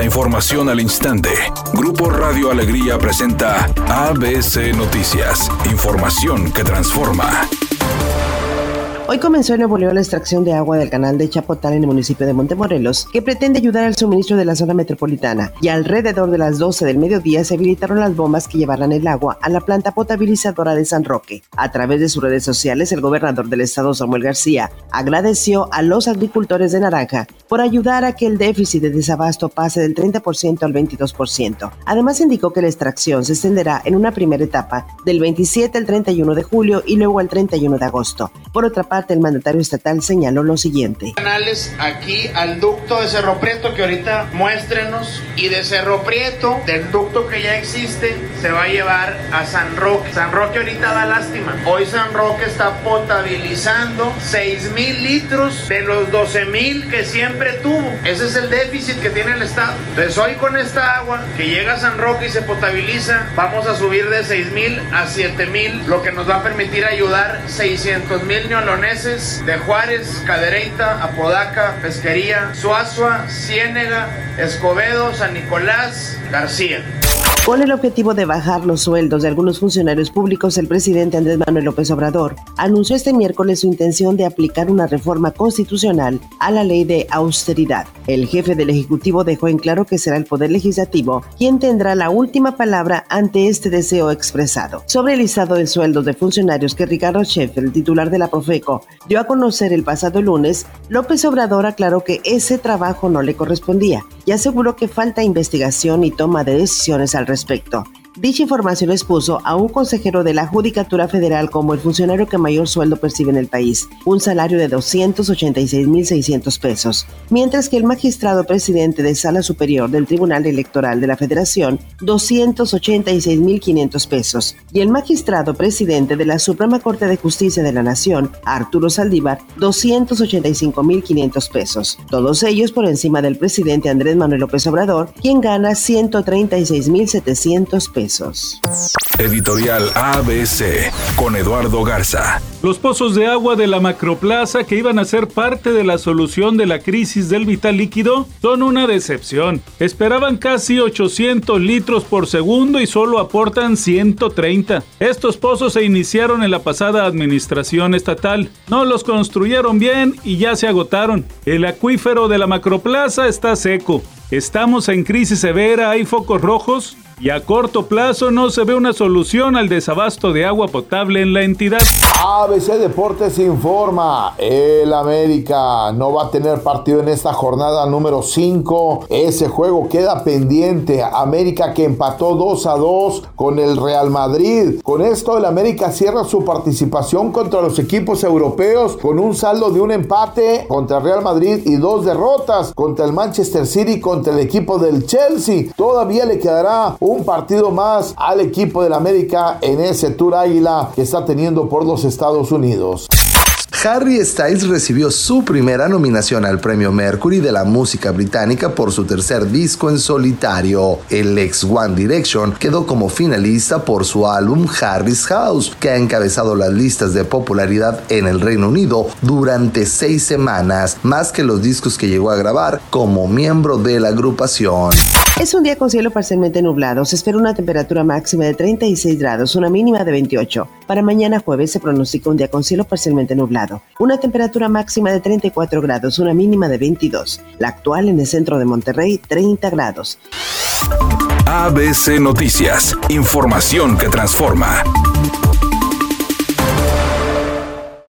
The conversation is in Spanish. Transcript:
La información al instante. Grupo Radio Alegría presenta ABC Noticias. Información que transforma. Hoy comenzó en Nuevo León la extracción de agua del canal de Chapotal en el municipio de Montemorelos, que pretende ayudar al suministro de la zona metropolitana. Y alrededor de las 12 del mediodía se habilitaron las bombas que llevarán el agua a la planta potabilizadora de San Roque. A través de sus redes sociales, el gobernador del estado, Samuel García, agradeció a los agricultores de Naranja por ayudar a que el déficit de desabasto pase del 30% al 22%. Además, indicó que la extracción se extenderá en una primera etapa del 27 al 31 de julio y luego al 31 de agosto. Por otra parte, el mandatario estatal señaló lo siguiente. Canales aquí al ducto de Cerro Prieto que ahorita muéstrenos y de Cerro Prieto, del ducto que ya existe, se va a llevar a San Roque. San Roque ahorita da lástima. Hoy San Roque está potabilizando 6 mil litros de los 12 mil que siempre tuvo. Ese es el déficit que tiene el Estado. Entonces hoy con esta agua que llega a San Roque y se potabiliza, vamos a subir de 6 mil a 7 mil, lo que nos va a permitir ayudar 600 mil neolones de Juárez, Cadereyta, Apodaca, Pesquería, Suazua, Ciénega, Escobedo, San Nicolás, García. Con el objetivo de bajar los sueldos de algunos funcionarios públicos, el presidente Andrés Manuel López Obrador anunció este miércoles su intención de aplicar una reforma constitucional a la ley de austeridad. El jefe del Ejecutivo dejó en claro que será el Poder Legislativo quien tendrá la última palabra ante este deseo expresado. Sobre el listado de sueldos de funcionarios que Ricardo Sheffield, titular de la Profeco, dio a conocer el pasado lunes, López Obrador aclaró que ese trabajo no le correspondía y aseguró que falta investigación y toma de decisiones al respecto respecto. Dicha información expuso a un consejero de la Judicatura Federal como el funcionario que mayor sueldo percibe en el país, un salario de 286.600 pesos, mientras que el magistrado presidente de Sala Superior del Tribunal Electoral de la Federación, 286.500 pesos, y el magistrado presidente de la Suprema Corte de Justicia de la Nación, Arturo Saldívar, 285.500 pesos, todos ellos por encima del presidente Andrés Manuel López Obrador, quien gana 136.700 pesos. Editorial ABC con Eduardo Garza. Los pozos de agua de la Macroplaza que iban a ser parte de la solución de la crisis del vital líquido son una decepción. Esperaban casi 800 litros por segundo y solo aportan 130. Estos pozos se iniciaron en la pasada administración estatal. No los construyeron bien y ya se agotaron. El acuífero de la Macroplaza está seco. Estamos en crisis severa, hay focos rojos y a corto plazo no se ve una solución al desabasto de agua potable en la entidad. ABC Deportes informa, el América no va a tener partido en esta jornada número 5. Ese juego queda pendiente. América que empató 2 a 2 con el Real Madrid. Con esto el América cierra su participación contra los equipos europeos con un saldo de un empate contra el Real Madrid y dos derrotas contra el Manchester City contra el equipo del Chelsea. Todavía le quedará un partido más al equipo del América en ese Tour Águila que está teniendo por los Estados Unidos. Harry Styles recibió su primera nominación al premio Mercury de la música británica por su tercer disco en solitario. El ex One Direction quedó como finalista por su álbum Harry's House, que ha encabezado las listas de popularidad en el Reino Unido durante seis semanas, más que los discos que llegó a grabar como miembro de la agrupación. Es un día con cielo parcialmente nublado. Se espera una temperatura máxima de 36 grados, una mínima de 28. Para mañana jueves se pronostica un día con cielo parcialmente nublado. Una temperatura máxima de 34 grados, una mínima de 22. La actual en el centro de Monterrey, 30 grados. ABC Noticias. Información que transforma.